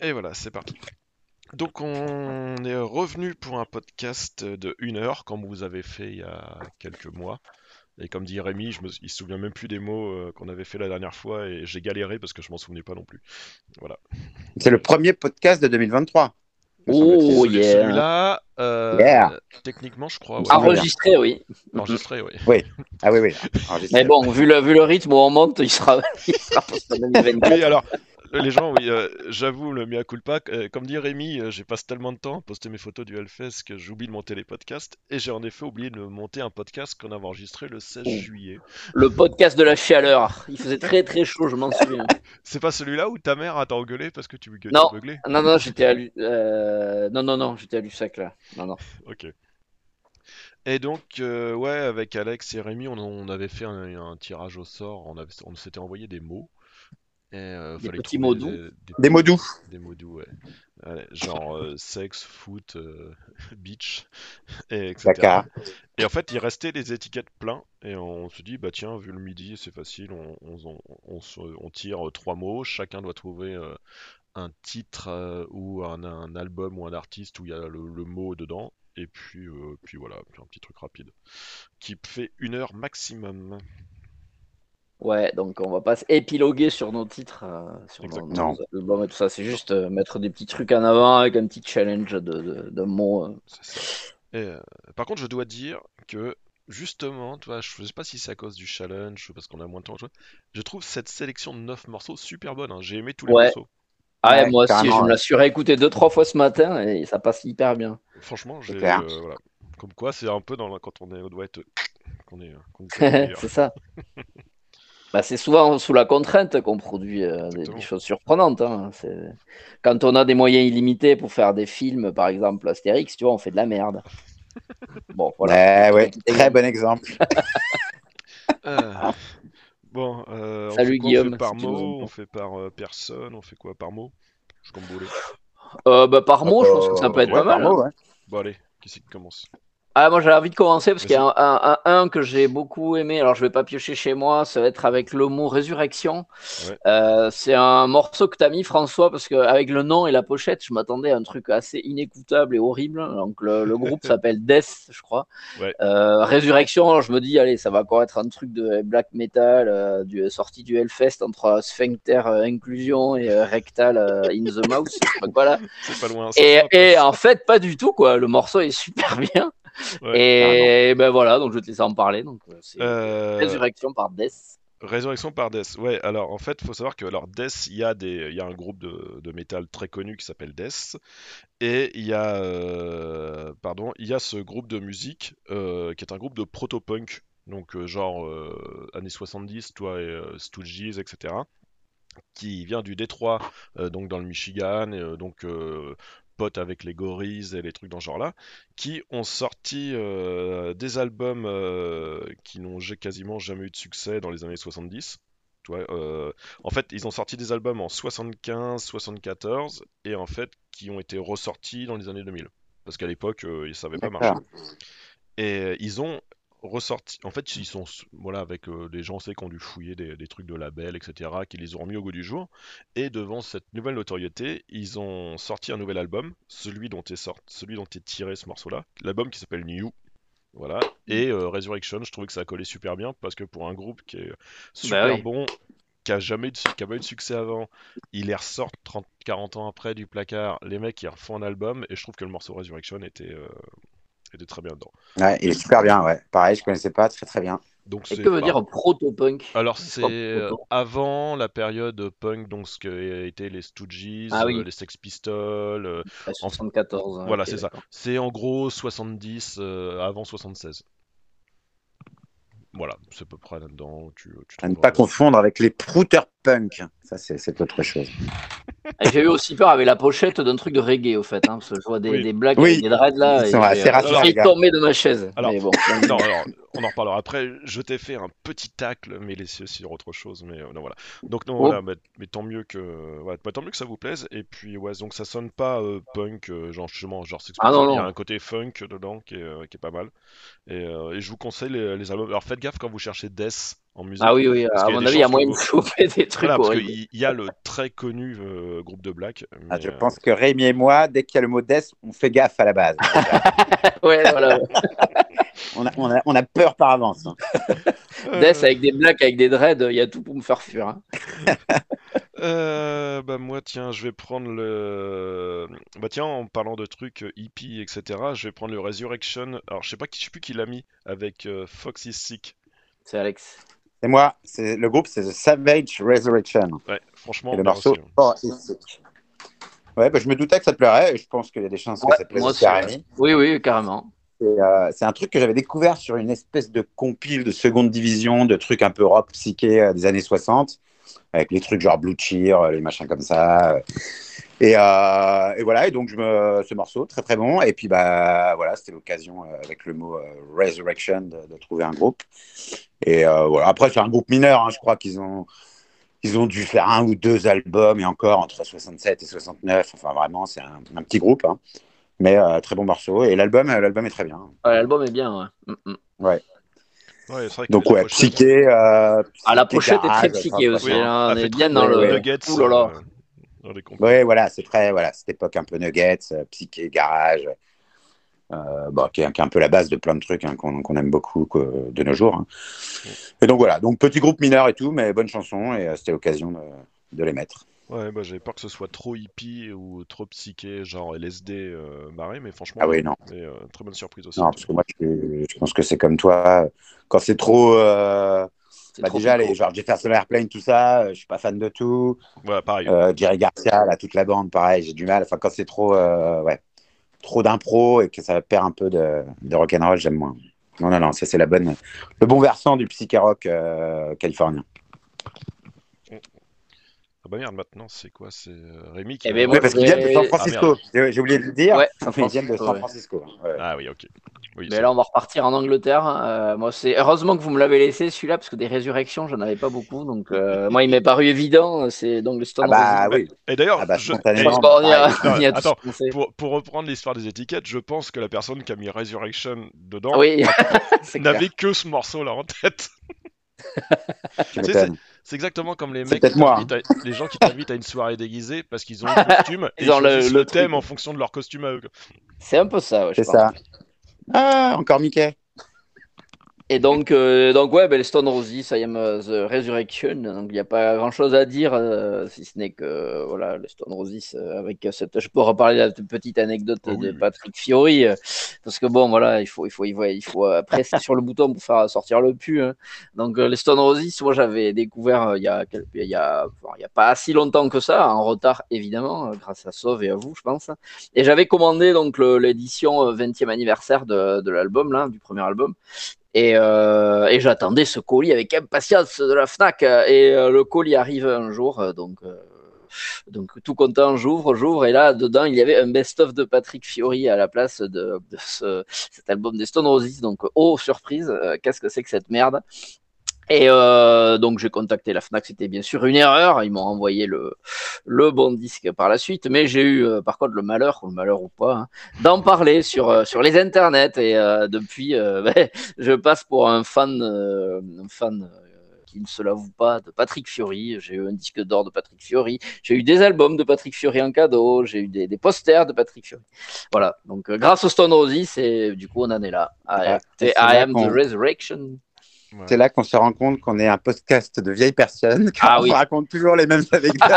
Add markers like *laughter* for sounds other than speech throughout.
Et voilà, c'est parti. Donc on est revenu pour un podcast de une heure, comme vous avez fait il y a quelques mois. Et comme dit Rémi, je me, il se souvient même plus des mots euh, qu'on avait fait la dernière fois et j'ai galéré parce que je m'en souvenais pas non plus. Voilà. C'est le premier podcast de 2023. me Oh yeah. Celui-là, euh, Yeah. techniquement, je crois. ouais. Enregistré, oui. Enregistré, oui. Ah oui, oui. enregistré. Mais bon, vu le, vu le rythme où on monte, il sera, *laughs* il sera en 2024. Oui, alors, les gens, oui, euh, j'avoue, le mea culpa, euh, comme dit Rémi, euh, j'ai passé tellement de temps à poster mes photos du Hellfest que j'oublie de monter les podcasts. Et j'ai en effet oublié de monter un podcast qu'on avait enregistré le 16 juillet. Le podcast de la chaleur. Il faisait très très chaud, je m'en souviens. *laughs* C'est pas celui-là où ta mère a t'engueulé parce que tu tu Non. Non, non, j'étais à Lu- euh, Non, non, non, j'étais à Lussac là. Non, non. *laughs* Ok. Et donc, euh, ouais, avec Alex et Rémi, on, on avait fait un, un tirage au sort, on, avait, on s'était envoyé des mots. Et, euh, Des petits mots doux. Des, Des mots doux. des mots doux, ouais. Ouais, genre euh, sexe, foot, euh, *laughs* beach, *laughs* et etc. Et en fait, il restait les étiquettes pleins. Et on se dit, bah tiens, vu le midi, c'est facile, on, on, on- on se- on tire euh, trois mots. Chacun doit trouver euh, un titre euh, ou un, un album ou un artiste où il y a le, le mot dedans. Et puis, euh, puis voilà, puis un petit truc rapide. Qui fait une heure maximum. Ouais, donc on va pas épiloguer sur nos titres, euh, sur nos, nos albums et tout ça. C'est juste euh, mettre des petits trucs en avant avec un petit challenge de, de, de mots. euh. C'est ça. Et, euh, par contre, je dois dire que justement, tu vois, je sais pas si c'est à cause du challenge, parce qu'on a moins de temps à jouer, je trouve cette sélection de 9 morceaux super bonne. hein. J'ai aimé tous les Ouais. morceaux. Ah ouais, Ouais, moi aussi, je me la suis réécouté deux, trois fois ce matin et ça passe hyper bien. Franchement, j'ai euh, voilà. Comme quoi, c'est un peu dans la- quand on est, on doit être qu'on est, *laughs* c'est ça. *laughs* Bah, c'est souvent sous la contrainte qu'on produit euh, des, choses surprenantes. hein. C'est- Quand on a des moyens illimités pour faire des films, par exemple Astérix, tu vois, on fait de la merde. *laughs* Bon, voilà. Ouais, ouais. Très bon exemple. Euh, *laughs* bon, euh, on Salut, fait quoi? On Guillaume, fait par mot, on fait par euh, personne, on fait quoi par mot Je suis comme vous voulez. Euh, bah, par mot, je pense que ça peut être Ouais, pas mal. mot, hein. ouais. Bon allez, qui c'est qui commence? Ah, moi j'avais envie de commencer parce qu'il y a un, un- que j'ai beaucoup aimé. Alors je vais pas piocher chez moi, ça va être avec le mot résurrection. Ouais. Euh, c'est un morceau que t'as mis François parce qu'avec le nom et la pochette, je m'attendais à un truc assez inécoutable et horrible. Donc le, le groupe *laughs* s'appelle Death, je crois. Ouais. Euh, résurrection, alors je me dis allez, ça va encore être un truc de black metal, euh, du, sorti du Hellfest entre sphincter euh, inclusion et rectal in the. *laughs* Donc voilà. Pas loin. Et, et en fait, pas du tout, quoi. Le morceau est super *laughs* bien. Ouais, et ben voilà, donc je vais te laisser en parler. Donc, euh, c'est Euh, Résurrection par Death. Résurrection par Death. Ouais, alors en fait, faut savoir que alors Death, il y a des, il y a un groupe de, de métal très connu qui s'appelle Death, et il y a, euh, pardon, il y a ce groupe de musique euh, qui est un groupe de proto-punk, donc euh, genre années 70, toi et Stooges, etc. qui vient du Détroit, euh, donc dans le Michigan, et, euh, donc euh, pote avec les Gorilles et les trucs dans ce genre-là, qui ont sorti euh, des albums euh, qui n'ont quasiment jamais eu de succès dans les années 70. Tu vois, euh, en fait, ils ont sorti des albums en 75, 74, et en fait, qui ont été ressortis dans les années 2000. Parce qu'à l'époque, ils savaient pas marcher. Et ils ont ressorti. En fait, ils sont voilà avec euh, des gens, c'est qui ont dû fouiller des, des trucs de labels, etc., qui les ont remis au goût du jour. Et devant cette nouvelle notoriété, ils ont sorti un nouvel album, celui dont est sorti, celui dont est tiré ce morceau-là, l'album qui s'appelle New. Voilà. Et euh, Resurrection, je trouvais que ça collait super bien parce que pour un groupe qui est super Bah oui. bon, qui a jamais eu de, qui a pas eu de succès avant, ils les ressortent 30, 40 ans après du placard, les mecs ils refont un album et je trouve que le morceau Resurrection était, euh, était très bien dedans. Ouais, il est super bien, ouais. Pareil, je connaissais pas, très très bien. Donc Et que veut dire proto-punk Alors c'est euh, avant la période punk, donc ce que étaient les Stooges, Ah oui. euh, les Sex Pistols, euh, Ouais, 74. voilà ok, c'est ça. C'est en gros 70 euh, avant 76. Voilà, c'est à peu près là-dedans. Tu, tu À ne pas confondre avec les Prouter Punk. Ça, c'est c'est autre chose. J'ai eu aussi peur avec la pochette d'un truc de reggae, au fait. Hein, parce que je vois des, Oui. des blagues Oui. des dreads là. Ils et sont assez rassurants, gars. tomber de ma chaise. Alors- Mais bon. *laughs* Non, alors, on en reparlera après. Je t'ai fait un petit tacle, mais laissez sur autre chose. Mais euh, non, voilà. Donc, non, Oh. voilà, mais, mais tant mieux que, ouais, bah, tant mieux que ça vous plaise. Et puis, ouais, donc ça sonne pas euh, punk, euh, genre justement, genre Ah, non. Il y a un côté funk dedans qui est, euh, qui est pas mal. Et, euh, et je vous conseille les, les albums. Alors, faites gaffe quand vous cherchez Death en musique. Ah oui, oui, à mon avis, il y a moyen de choper des trucs Voilà, parce qu'il y a le très connu euh, groupe de Black. Ah, je euh, pense que Rémi et moi, dès qu'il y a le mot death, on fait gaffe à la base. *laughs* Ouais, voilà. *laughs* on, a, on, a, on a peur par avance. hein. euh, *laughs* Death avec des blacks, avec des dreads, il y a tout pour me faire fuir. hein. Euh, bah moi tiens, je vais prendre le. Bah tiens, en parlant de trucs euh, hippies, etc. Je vais prendre le Resurrection. Alors je sais pas qui, je sais plus qui l'a mis avec euh, Fox is Sick. C'est Alex. Et moi, c'est le groupe, c'est The Savage Resurrection. Ouais, franchement. Et le morceau, aussi, hein. Is Sick. Ouais, bah, je me doutais que ça te plairait et je pense qu'il y a des chances Ouais, que ça plaise moi aussi à aussi, Rémi. Oui, oui, carrément. Euh, c'est un truc que j'avais découvert sur une espèce de compile de seconde division, de trucs un peu rock psyché euh, des années 60, avec les trucs genre Blue Cheer, euh, les machins comme ça. Euh. Et, euh, et voilà, et donc je me, ce morceau, très très bon. Et puis bah voilà, c'était l'occasion euh, avec le mot euh, Resurrection de, de trouver un groupe. Et euh, voilà, après c'est un groupe mineur, hein, je crois qu'ils ont ils ont dû faire un ou deux albums et encore entre 67 et 69. Enfin vraiment, c'est un, un petit groupe. hein. Mais euh, très bon morceau. Et l'album, euh, l'album est très bien. Ouais, L'album est bien, ouais. Mm, mm. Ouais, c'est vrai que Donc ouais, pochette- psyché. euh, Ah, la pochette est très psyché aussi. Oui, hein, ah, on est bien dans le. Nuggets, Ouh là là. Dans les compos. Ouais, voilà, c'est très voilà, cette époque un peu nuggets, euh, psyché garage, euh, bon, qui, est, qui est un peu la base de plein de trucs hein, qu'on aime beaucoup quoi, de nos jours. hein. Et donc voilà, donc petit groupe mineur et tout, mais bonne chanson et euh, c'était l'occasion de, de les mettre. Ouais, bah j'avais peur que ce soit trop hippie ou trop psyché, genre LSD euh, mais franchement, Ah oui, non, mais, euh, très bonne surprise aussi. non, parce que moi je, je pense que c'est comme toi, quand c'est trop, bah, trop déjà les genre Jefferson Airplane tout ça, euh, je suis pas fan de tout. Voilà, pareil. Euh, Jerry Garcia, là, toute la bande, pareil, j'ai du mal. Enfin, quand c'est trop, euh, ouais, trop d'impro et que ça perd un peu de, de rock'n'roll, j'aime moins. Non, non, non, ça c'est la bonne, le bon versant du psyché rock euh, californien. Ah bah merde, maintenant c'est quoi C'est euh, Rémi qui. Eh ben, Oui, parce qu'ils viennent de San j'ai- Francisco. j'ai j'ai oublié de le dire. Ouais, *laughs* San viennent de Francisco, San ouais. Francisco. ouais. Ah oui, ok. Oui, Mais là, on va repartir en Angleterre. Euh, moi, c'est heureusement que vous me l'avez laissé celui-là parce que des résurrections, j'en avais pas beaucoup. Donc, euh, *laughs* moi, il m'est paru évident. C'est donc le Ah Stone bah oui. Et d'ailleurs, Ah bah, je- Je pense *laughs* on y a tous Attends, pour, pour reprendre l'histoire des étiquettes, je pense que la personne qui a mis Resurrection dedans Oui, n'avait que ce morceau-là en tête. Tu sais. C'est exactement comme les mecs, qui moi, t'invitent à- les gens qui t'invitent à une soirée déguisée parce qu'ils ont un *laughs* costume et Ils ont le- choisissent le le thème en fonction de leur costume à eux. C'est un peu ça, ouais, je C'est ça. Ah, encore Mickey. Et donc, euh, donc ouais, ben, les Stone Roses, I am The Resurrection. Donc, il n'y a pas grand chose à dire, euh, si ce n'est que, voilà, les Stone Roses, euh, avec cette. Je peux reparler de la petite anecdote Ah oui, de. Patrick Fiori, euh, parce que bon, voilà, il faut, il faut, il faut, il faut presser sur le bouton pour faire sortir le pu. hein. Donc, les Stone Roses, moi, j'avais découvert il y, a, il y, a, il y a pas si longtemps que ça, en retard, évidemment, grâce à Sauve et à vous, je pense. Et j'avais commandé donc le- l'édition euh, 20e anniversaire de, de l'album, là, du premier album. Et, euh, et j'attendais ce colis avec impatience de la Fnac. Et euh, le colis arrive un jour, euh, donc, donc tout content, j'ouvre, j'ouvre, et là dedans il y avait un best-of de Patrick Fiori à la place de, de ce, cet album des Stone Roses. Donc oh surprise, qu'est-ce que c'est que cette merde? Et euh, donc j'ai contacté la Fnac, c'était bien sûr une erreur. Ils m'ont envoyé le, le bon disque par la suite, mais j'ai eu euh, par contre le malheur, ou le malheur ou pas, hein, d'en parler sur euh, sur les internets. Et depuis, *laughs* ben, je passe pour un fan, un fan qui ne se l'avoue pas de Patrick Fiori. J'ai eu un disque d'or de Patrick Fiori. J'ai eu des albums de Patrick Fiori en cadeau. J'ai eu des, des posters de Patrick Fiori. Voilà. Donc grâce au Stone Roses, et du coup on en est là. I, Ah, c'est I là am the resurrection. Ouais. C'est là qu'on se rend compte qu'on est un podcast de vieilles personnes, qu'on Ah oui. raconte toujours les mêmes *laughs* anecdotes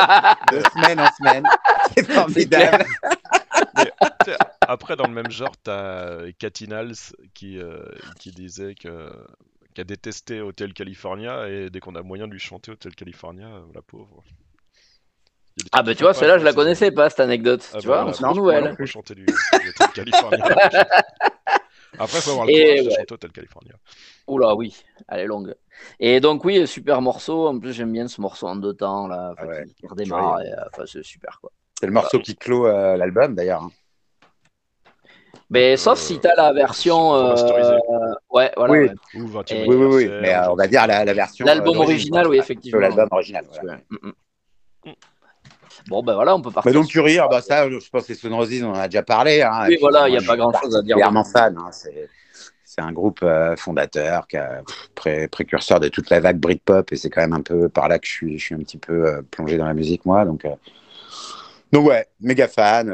de semaine en semaine. C'est formidable. Tu sais, Après, dans le même genre, t'as Cathy Nals qui, euh, qui disait que qui a détesté Hotel California et dès qu'on a moyen de lui chanter Hotel California, euh, la pauvre. Ah bah tu vois, celle-là je la connaissais pas cette anecdote. Ah tu bah vois, on se. Faut chanter du, du Hotel California. *laughs* Après, faut avoir le courage de chanter Hotel California. Oula oui, elle est longue. Et donc oui, super morceau. En plus j'aime bien ce morceau en deux temps là, Ah ouais. qui, qui redémarre. euh, Enfin c'est super quoi. C'est le morceau qui clôt euh, l'album d'ailleurs. hein. Mais Euh, sauf si t'as la version, euh, ouais voilà. Oui. ouais. Ou 20 Et- Oui, oui, oui. Mais euh, on va dire la, la version. L'album euh, original, oui, effectivement. L'album original. voilà. Ouais. Mm, mm. Bon ben voilà, on peut partir. Mais donc Curie, ah bah ça, je pense que les Stone Roses, on en a déjà parlé. Hein, Oui, voilà, il y a pas grand-chose à dire particulièrement fan. hein, c'est- C'est un groupe euh, fondateur, qui a, pré- précurseur de toute la vague Britpop, et c'est quand même un peu par là que je suis, je suis un petit peu euh, plongé dans la musique, moi. Donc, euh, donc ouais, méga fan.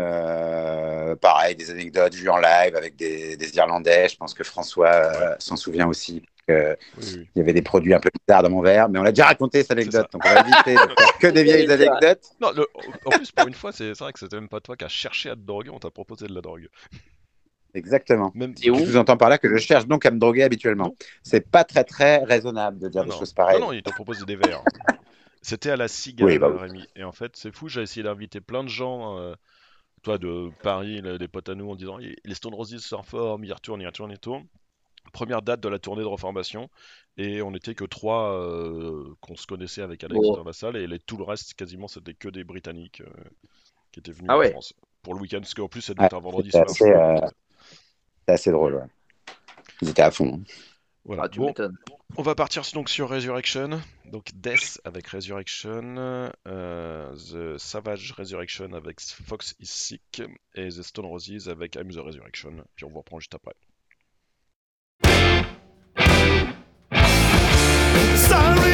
pareil, des anecdotes vues en live avec des, des Irlandais. Je pense que François s'en souvient aussi. Que Oui, oui. Il y avait des produits un peu bizarres dans mon verre, mais on l'a déjà raconté cette anecdote, donc on va éviter de faire que des vieilles *laughs* anecdotes. Non, le- en plus, pour une fois, c'est vrai que c'était même pas toi qui as cherché à te droguer, on t'a proposé de la drogue. Exactement. Même Et Je vous entends par là que je cherche donc à me droguer habituellement. C'est pas très très raisonnable de dire non, des non. choses pareilles. Non, non, il t'a proposé des verres. C'était à la cigale, Oui, bah oui. Rémi. Et en fait, c'est fou, j'ai essayé d'inviter plein de gens, euh, toi de Paris, là, des potes à nous, en disant les Stone Roses sont en forme, ils retournent, ils retournent et tout. Première date de la tournée de reformation, et on était que trois euh, qu'on se connaissait avec Alex Oh. dans la salle, et les, tout le reste, quasiment, c'était que des Britanniques euh, qui étaient venus Ah en ouais. France pour le week-end, parce qu'en plus, devait Ah, un vendredi c'était soir. assez, euh, C'est assez drôle. Ouais. Ils étaient à fond. hein. Voilà. Ah, tu Bon, m'étonnes. On va partir donc sur Resurrection. Donc Death avec Resurrection, euh, The Savage Resurrection avec Fox is Sick et The Stone Roses avec I'm the Resurrection. Puis on vous reprend juste après. Sorry.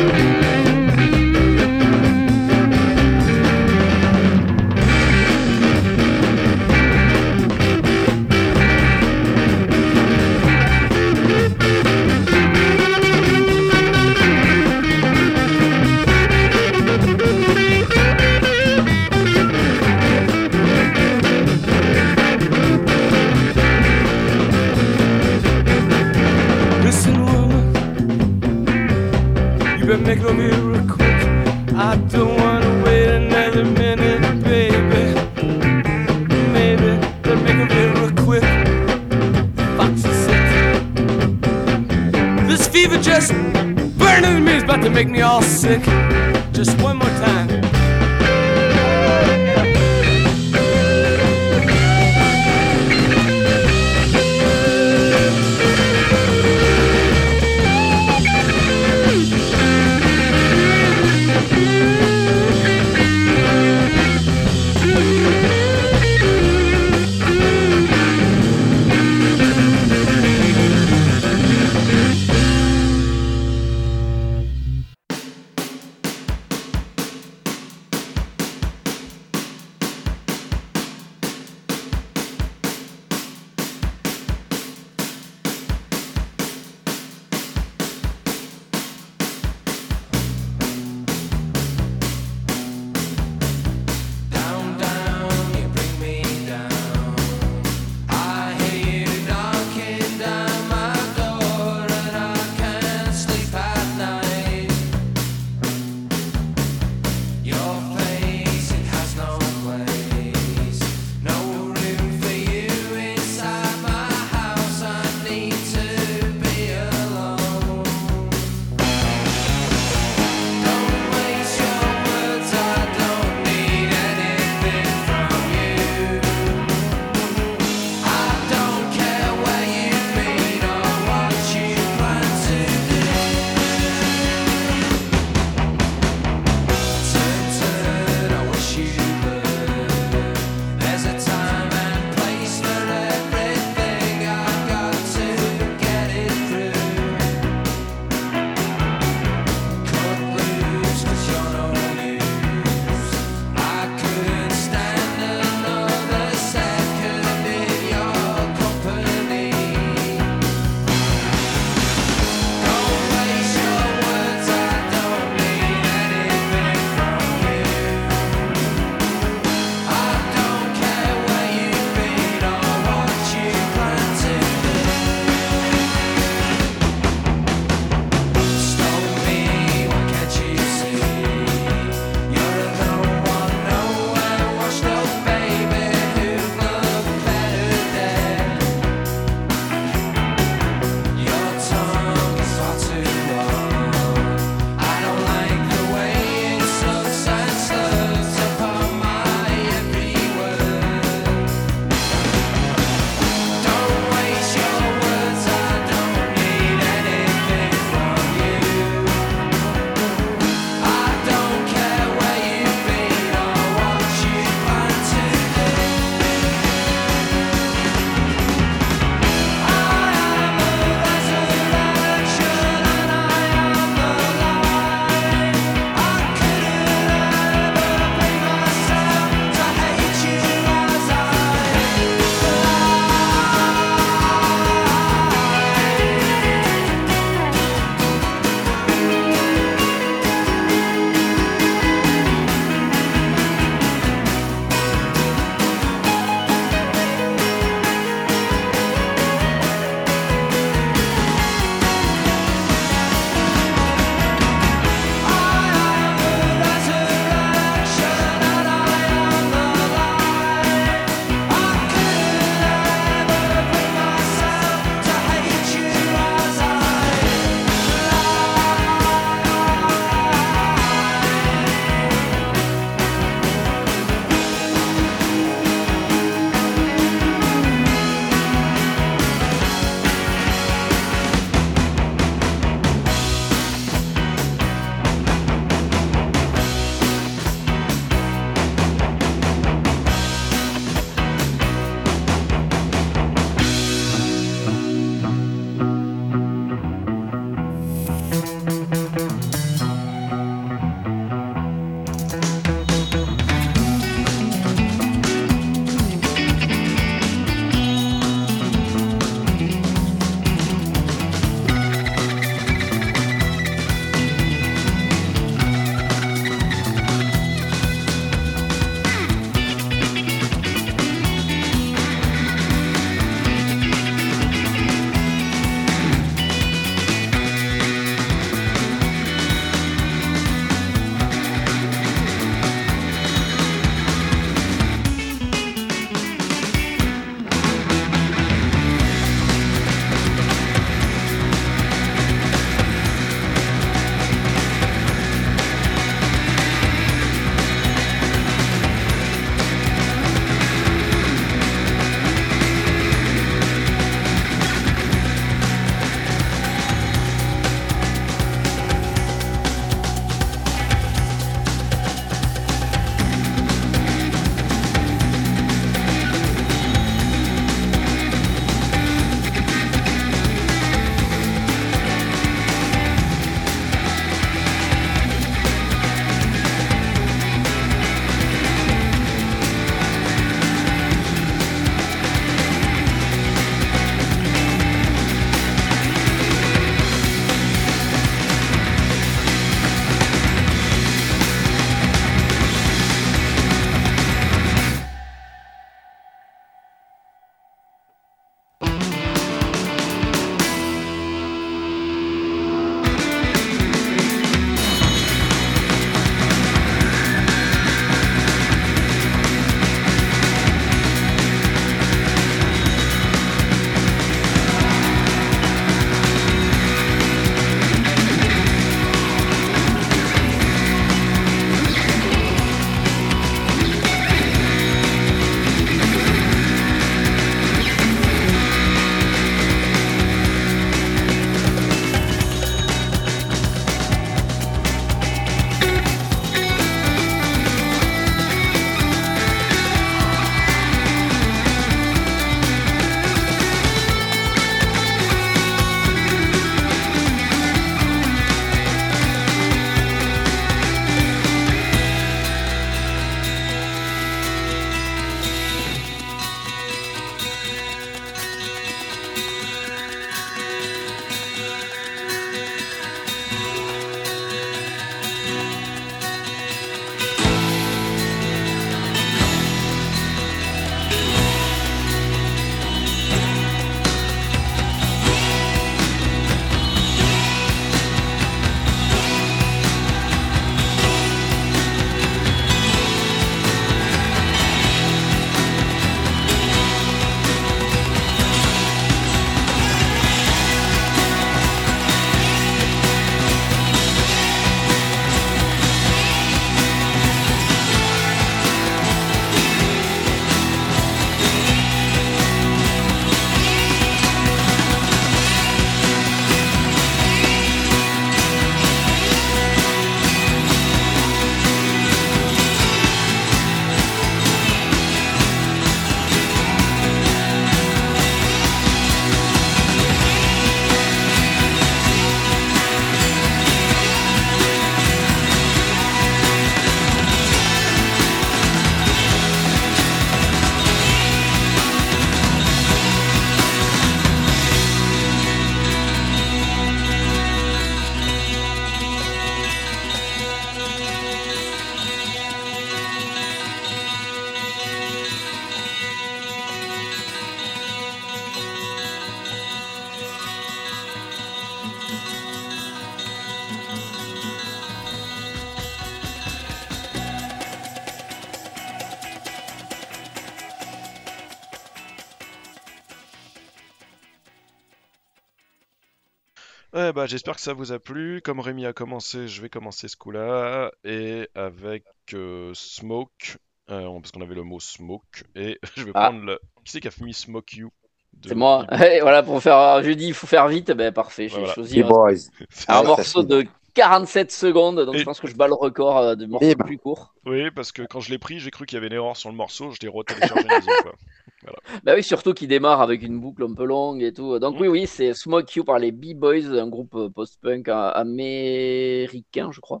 Eh bah, j'espère que ça vous a plu. Comme Rémi a commencé, je vais commencer ce coup-là. Et avec euh, Smoke, euh, parce qu'on avait le mot Smoke. Et *laughs* je vais Ah. prendre le. Qui c'est qui a mis Smoke You de C'est moi. *laughs* Et voilà, pour faire. Je dis, il faut faire vite. Ben parfait. J'ai Voilà. choisi un, *laughs* morceau de 47 secondes. Donc Et- je pense que je bats le record euh, de morceaux Bim. plus courts. Oui, parce que quand je l'ai pris, j'ai cru qu'il y avait une erreur sur le morceau. Je l'ai retéléchargé une deuxième fois. Bah oui, surtout qui démarre avec une boucle un peu longue et tout. Donc Mm. oui, oui, c'est Smoke You par les B-Boys, un groupe euh, post-punk euh, américain, je crois,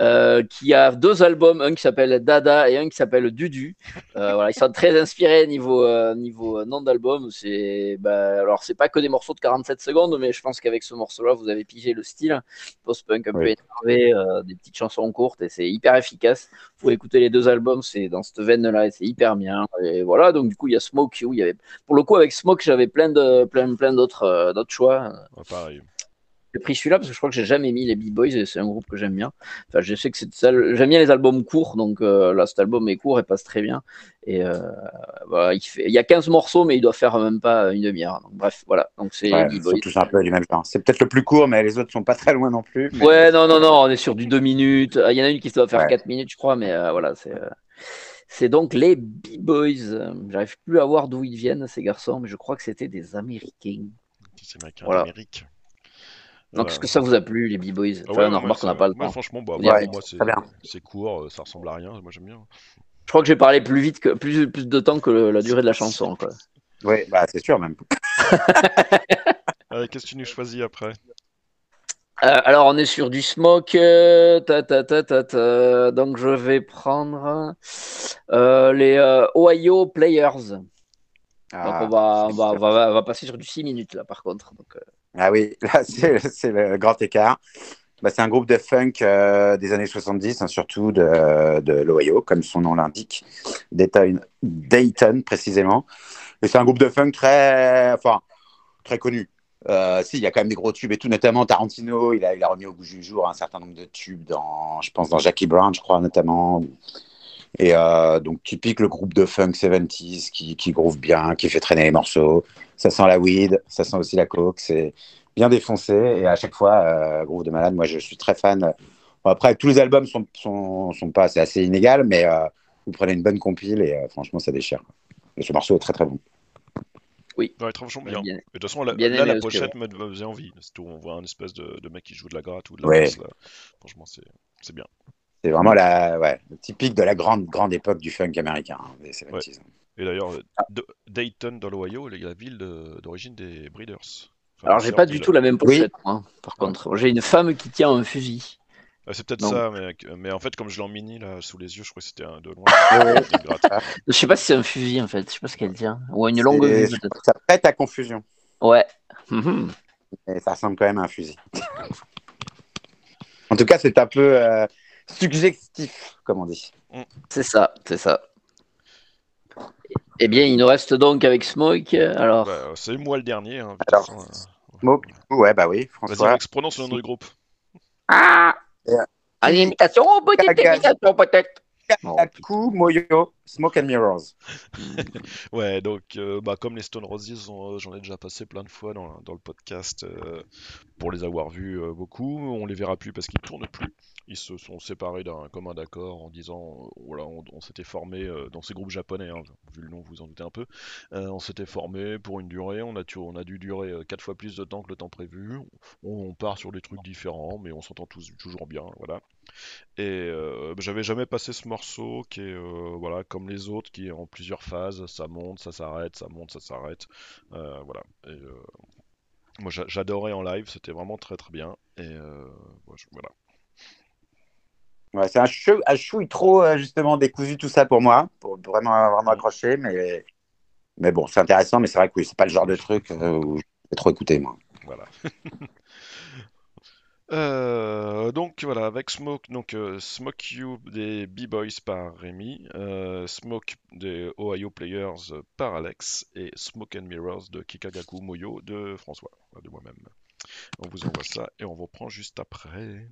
euh, qui a deux albums, un qui s'appelle Dada et un qui s'appelle Dudu. Euh, voilà, ils sont très inspirés niveau euh, niveau nom d'album. C'est bah, alors c'est pas que des morceaux de 47 secondes, mais je pense qu'avec ce morceau-là, vous avez pigé le style post-punk un peu énervé, des petites chansons courtes et c'est hyper efficace. Faut écouter les deux albums, c'est dans cette veine-là et c'est hyper bien. Et voilà, donc du coup il y a Smoke You, il y avait pour le coup, avec Smoke, j'avais plein de plein, plein d'autres euh, d'autres choix. Ouais, pareil. J'ai pris celui-là parce que je crois que j'ai jamais mis les B-Boys et c'est un groupe que j'aime bien. Enfin, je sais que c'est ça. J'aime bien les albums courts, donc euh, là, cet album est court et passe très bien. Et euh, voilà, il, fait... il y a 15 morceaux, mais il doit faire même pas une demi-heure. Donc, bref, voilà. Donc c'est Ouais, tous un peu du même genre. C'est peut-être le plus court, mais les autres sont pas très loin non plus. mais- Ouais, non, non, non, on est sur du 2 minutes. Il y en a une qui doit faire Ouais. 4 minutes, je crois, mais euh, voilà, c'est. Euh, C'est donc les B-Boys. Euh, J'arrive plus à voir d'où ils viennent, ces garçons, mais je crois que c'était des Américains. C'est américain Voilà. d'Amérique. Donc, Euh, est-ce que ça vous a plu, les B-Boys? Enfin, ouais, on ouais, remarque qu'on n'a pas le ouais, temps. franchement, bah, moi, c'est court, euh, ça ressemble à rien. Moi, j'aime bien. Je crois que j'ai parlé plus vite que plus, plus de temps que le- la durée de la chanson. Quoi. Ouais, bah c'est sûr même. Allez, *laughs* qu'est-ce que tu nous choisis après? Euh, alors, on est sur du smoke. euh, ta, ta, ta, ta, ta. Donc, je vais prendre euh, les Ohio Players. Donc, Ah, on, va, on, va, on, va, on va passer sur du 6 minutes là, par contre. Donc, Ah oui, *laughs* là c'est c'est le grand écart. Bah, c'est un groupe de funk des années 70, hein, surtout de, de l'Ohio, comme son nom l'indique, Dayton, Dayton précisément. Et c'est un groupe de funk très, enfin, très connu. Euh, si, il y a quand même des gros tubes et tout, notamment Tarantino, il a, a remis au goût du jour un certain nombre de tubes dans, je pense, dans Jackie Brown, je crois, notamment. Et euh, donc, typique le groupe de funk 70s qui, groove bien, qui fait traîner les morceaux. Ça sent la weed, ça sent aussi la coke, c'est bien défoncé. Et à chaque fois, euh, groove de malade, moi je suis très fan. Après, tous les albums sont, sont, pas, c'est assez inégal, mais euh, vous prenez une bonne compile et franchement, ça déchire. Et ce morceau est très très bon. Ouais, très franchement bien. bien. Et De toute façon, la, Bien là, la pochette me faisait envie. C'est tout, on voit un espèce de, de mec qui joue de la gratte ou de la Ouais. là. Franchement, c'est c'est bien. C'est vraiment la, ouais, le typique de la grande, grande époque du funk américain, hein, des 70s. Et d'ailleurs, Dayton dans l'Ohio, est la ville de- d'origine des Breeders. Enfin, Alors, j'ai pas du du- tout la même pochette, moi, par contre. J'ai une femme qui tient un fusil. Ah, c'est peut-être ça, mais, mais en fait, comme je l'ai en mini là sous les yeux, je crois que c'était un de loin. *laughs* Je sais pas si c'est un fusil, en fait. Je sais pas ce qu'elle tient. Ou une longue vue, peut-être. Ça prête à confusion, Ouais. Mhm. mais ça ressemble quand même à un fusil. En tout cas, c'est un peu euh, suggestif, comme on dit. C'est ça, c'est ça. Eh bien, il nous reste donc avec Smoke. Alors, Bah, c'est moi le dernier. Hein, Alors, façon, euh. Smoke, ouais, bah oui, Vas-y, François. Max, prononce le nom du groupe. Ah Yeah. Une imitation, petite imitation, peut-être. Kaku, Moyo, Smoke and Mirrors. *laughs* Ouais, donc euh, bah, comme les Stone Roses, on- euh, j'en ai déjà passé plein de fois dans, dans le podcast euh, pour les avoir vus euh, beaucoup. On les verra plus parce qu'ils tournent plus. Ils se sont séparés d'un commun d'accord en disant euh, voilà, on, s'était formé euh, dans ces groupes japonais, hein, vu le nom, vous en doutez un peu. Euh, on s'était formé pour une durée, on a, dû durer quatre fois plus de temps que le temps prévu. On, part sur des trucs différents, mais on s'entend tous toujours bien, voilà. Et bah, j'avais jamais passé ce morceau qui est voilà comme les autres, qui est en plusieurs phases. Ça monte, ça s'arrête, ça monte, ça s'arrête. Voilà. Moi j'a- j'adorais en live, c'était vraiment très très bien. Et voilà. Ouais, c'est un, chou, un chouille trop, euh, justement, décousu tout ça pour moi, pour vraiment, vraiment accrocher. Mais, mais bon, c'est intéressant, mais c'est vrai que oui, c'est pas le genre de truc euh, où je vais trop écouter, moi. Voilà. *laughs* Euh, donc voilà, avec Smoke, donc euh, Smoke You des B-Boys par Rémi, euh, Smoke des Ohio Players par Alex et Smoke and Mirrors de Kikagaku Moyo de François, de moi-même. On vous envoie ça et on vous reprend juste après.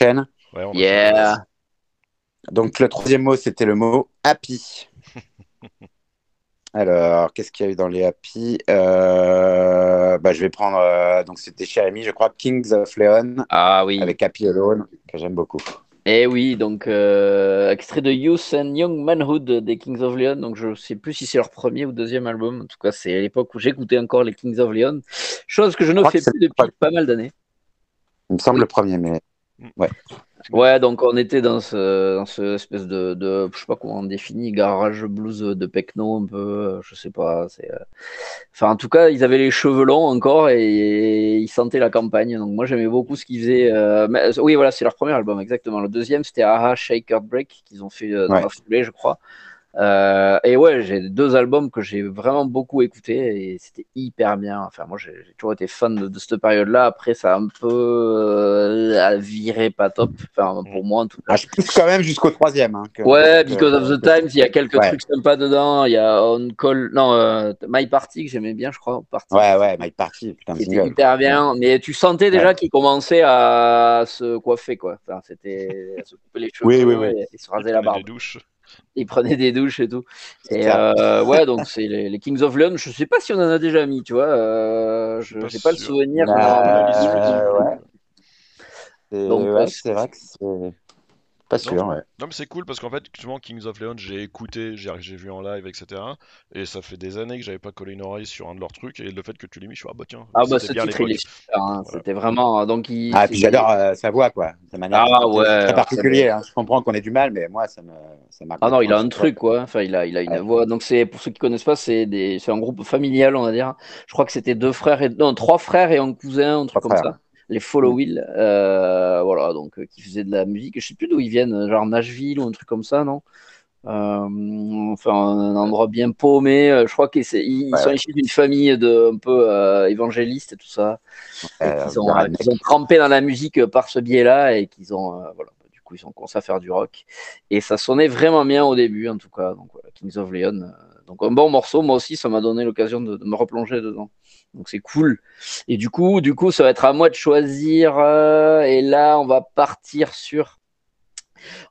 Ouais, on a Yeah. Donc le troisième mot, c'était le mot happy. *laughs* Alors, qu'est-ce qu'il y a eu dans les happy? Euh, bah, Je vais prendre, euh, donc c'était chez Ami, je crois, Kings of Leon, Ah oui. avec Happy Alone, que j'aime beaucoup. Eh oui, donc euh, extrait de Youth and Young Manhood des Kings of Leon. Donc je sais plus si c'est leur premier ou deuxième album. En tout cas, c'est à l'époque où j'écoutais encore les Kings of Leon. Chose que je ne fais plus depuis pas mal d'années. Il me semble Oui. le premier, mais Ouais, donc on était dans ce, dans ce espèce de, de, je sais pas comment on définit, garage blues de Pecno un peu, euh, je sais pas. C'est, euh, enfin, en tout cas, ils avaient les cheveux longs encore et, ils sentaient la campagne. Donc moi, j'aimais beaucoup ce qu'ils faisaient. euh, mais- oui, voilà, c'est leur premier album, exactement. Le deuxième, c'était Aha Shake Break qu'ils ont fait euh, dans Ouais. la foulée, je crois. Euh, et ouais, j'ai deux albums que j'ai vraiment beaucoup écoutés et c'était hyper bien. Enfin, moi, j'ai j'ai toujours été fan de, de cette période-là. Après, ça a un peu euh, viré pas top. Enfin, pour moi, en tout cas. ah, je pousse quand même jusqu'au troisième. hein, que- Ouais, que- Because of the que- Times, il y a quelques Ouais. trucs sympas dedans. Il y a On Call, non, euh, My Party que j'aimais bien, je crois. Party, Ouais, ouais, My Party, putain, qui était single. hyper bien. Mais tu sentais déjà Ouais. qu'il commençait à se coiffer, quoi. Enfin, c'était à se couper les cheveux Oui, oui, oui. Et, et se raser la barbe. Il prenait des douches et tout. Et euh, ouais, donc *laughs* c'est les, les Kings of Leon. Je sais pas si on en a déjà mis, tu vois. Euh, je suis pas le souvenir. Bah. Facebook. ouais. C'est Donc, ouais, c'est vrai que c'est pas sûr. Ouais. Non, mais c'est cool parce qu'en fait, justement, Kings of Leon, j'ai écouté, j'ai vu en live, etc. Et ça fait des années que j'avais pas collé une oreille sur un de leurs trucs. Et le fait que tu l'aies mis, je suis ah bah tiens, Ah bah ce bien titre, il est super. hein. Voilà. C'était vraiment. Donc il. Ah, et puis j'adore euh, sa voix, quoi. Sa manière. Ah, ouais, c'est très particulier. hein. Je comprends qu'on ait du mal, mais moi, ça me, ça. Ah non, il a un truc, quoi. Enfin, il a, il a une Ouais. voix. Donc, c'est, pour ceux qui connaissent pas, c'est des, c'est un groupe familial, on va dire. Je crois que c'était deux frères et, non, trois frères et un cousin, un truc Trois comme frères. ça. Les Follow Will, euh, voilà, donc, euh, qui faisaient de la musique. Je sais plus d'où ils viennent, genre Nashville ou un truc comme ça, non? Euh, enfin, un endroit bien paumé. Euh, Je crois qu'ils ils Ouais, sont ouais. issus d'une famille de, un peu, euh, évangéliste et tout ça. Et Euh, qu'ils ont, euh, ont trempé dans la musique par ce biais-là et qu'ils ont, euh, voilà, du coup, ils ont commencé à faire du rock. Et ça sonnait vraiment bien au début, en tout cas. Donc, voilà, Kings of Leon. euh, donc, un bon morceau. Moi aussi, ça m'a donné l'occasion de, de me replonger dedans. Donc, c'est cool. Et du coup, du coup, ça va être à moi de choisir. euh, et là, on va partir sur.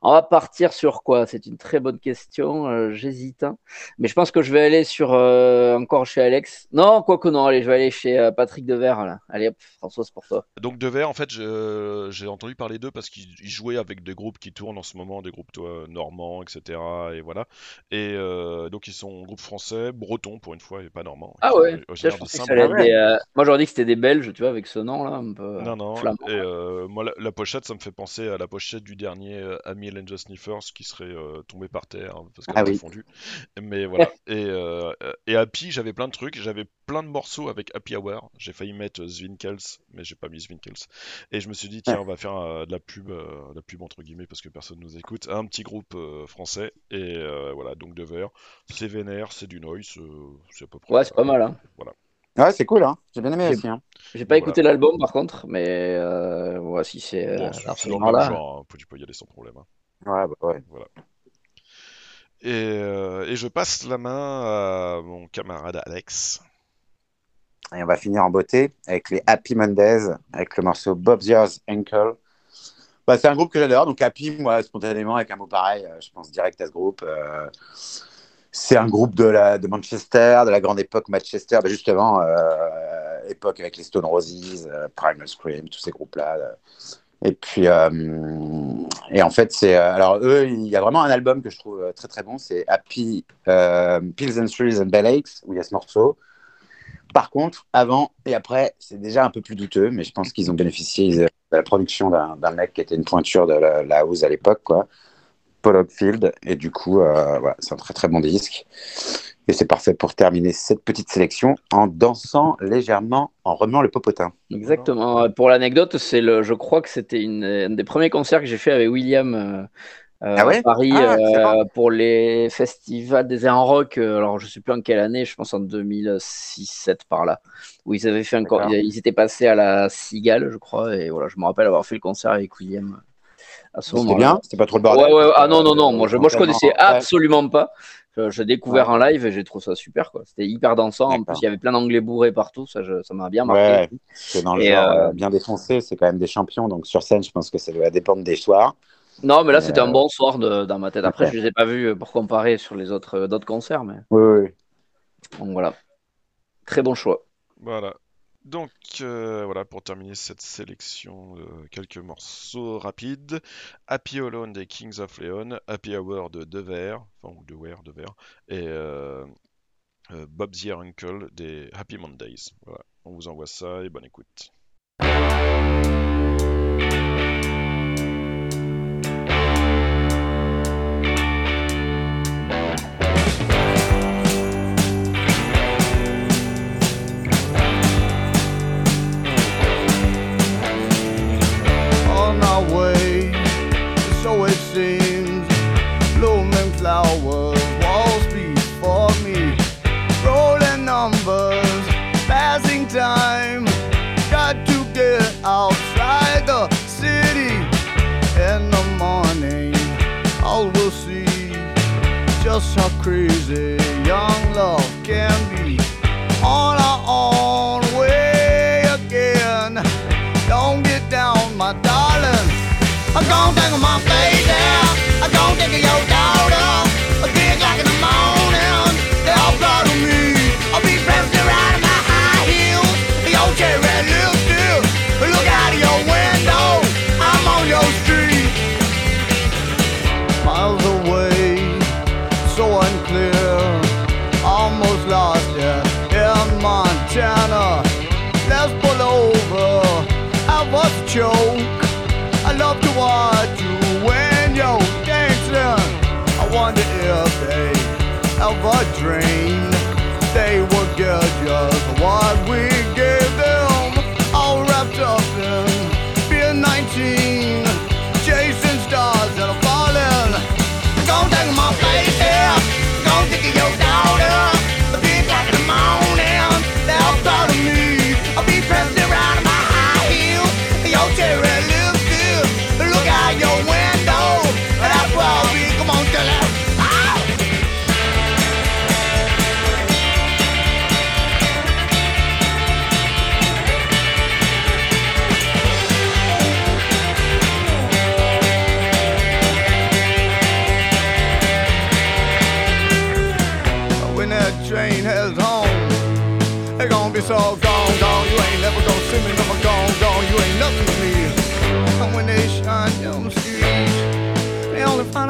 On va partir sur quoi? C'est une très bonne question. euh, J'hésite. hein. Mais je pense que je vais aller sur euh, encore chez Alex. Non, quoi que non. Allez, je vais aller chez euh, Patrick Devers. Là. Allez, hop, François, c'est pour toi. Donc de verre, en fait, j'ai entendu parler d'eux parce qu'ils ils jouaient avec des groupes qui tournent en ce moment, des groupes toi, normands, etc. Et voilà. Et donc ils sont groupe français, breton pour une fois, et pas normand. Ah ouais, je pensais que ça des, Moi, j'aurais dit que c'était des Belges, tu vois, avec ce nom-là, un peu Non, non, et moi la, la pochette ça me fait penser à la pochette du dernier euh, and the Sniffers qui serait euh, tombé par terre hein, parce qu'elle Ah oui. fondu. Mais voilà, *laughs* et, euh, et Happy j'avais plein de trucs, j'avais plein de morceaux avec Happy Hour, j'ai failli mettre Zwinkels, mais j'ai pas mis Zwinkels. Et je me suis dit tiens on va faire euh, de la pub, euh, de la pub entre guillemets parce que personne nous écoute, un petit groupe euh, français, et voilà, donc de verre, c'est vénère, c'est du noise, c'est à peu près... Ouais, c'est pas mal. Hein. Ouais, c'est cool, hein. J'ai bien aimé aussi. Hein. J'ai pas Voilà. écouté l'album, par contre, mais euh, ouais, si c'est euh, Bon, à c'est ce c'est dans le moment-là. même genre, hein, tu peux y aller sans problème. hein. Ouais, bah, ouais. Et, euh, et je passe la main à mon camarade Alex. Et on va finir en beauté avec les Happy Mondays, avec le morceau Bob's Yours Ankle. Bah, c'est un groupe que j'adore, donc Happy, moi, spontanément, avec un mot pareil, euh, je pense direct à ce groupe. Euh, c'est un groupe de, la, de Manchester, de la grande époque Manchester, bah, justement, euh, époque avec les Stone Roses, euh, Primal Scream, tous ces groupes-là. euh. Et puis, euh, et en fait, c'est. euh, alors, eux, il y a vraiment un album que je trouve très très bon, c'est Happy Pills and Thrills and Bellakes, où il y a ce morceau. Par contre, avant et après, c'est déjà un peu plus douteux, mais je pense qu'ils ont bénéficié de la production d'un mec qui était une pointure de la, la house à l'époque, quoi, Paul Oakfield. Et du coup, euh, voilà, c'est un très très bon disque. Et c'est parfait pour terminer cette petite sélection en dansant légèrement, en remuant le popotin. Exactement. Pour l'anecdote, c'est le, je crois que c'était une, un des premiers concerts que j'ai fait avec William euh, euh, Ah ouais? à Paris Ah, euh, pour les festivals des en rock. euh, Alors, je sais plus en quelle année, je pense en 2006-7 par là, où ils avaient fait un ils étaient passés à la Cigale, je crois, et voilà, je me rappelle avoir fait le concert avec William à ce C'était moment-là. bien C'était pas trop le bordel Ouais, ouais, ouais. Ah non, non, Euh, non, moi je, moi je connaissais ouais. absolument pas. Je- J'ai découvert en live et j'ai trouvé ça super. quoi. C'était hyper dansant. En plus, il y avait plein d'anglais bourrés partout. Ça m'a bien marqué. Ouais, c'est dans le Et, genre euh, euh, bien défoncé, c'est quand même des champions. Donc sur scène, je pense que ça doit dépendre des soirs. Non, mais là, c'était un Euh, bon soir de- dans ma tête. Après, je les ai pas vus euh, pour comparer sur les autres euh, d'autres concerts, mais Oui, oui, oui. donc voilà. Très bon choix. Voilà. Donc euh, voilà pour terminer cette sélection, euh, quelques morceaux rapides. Happy Alone des Kings of Leon, Happy Hour de Devers, enfin ou Devers, Devers, et euh, euh, Bob's Your Uncle des Happy Mondays. Voilà, on vous envoie ça et bonne écoute.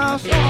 house.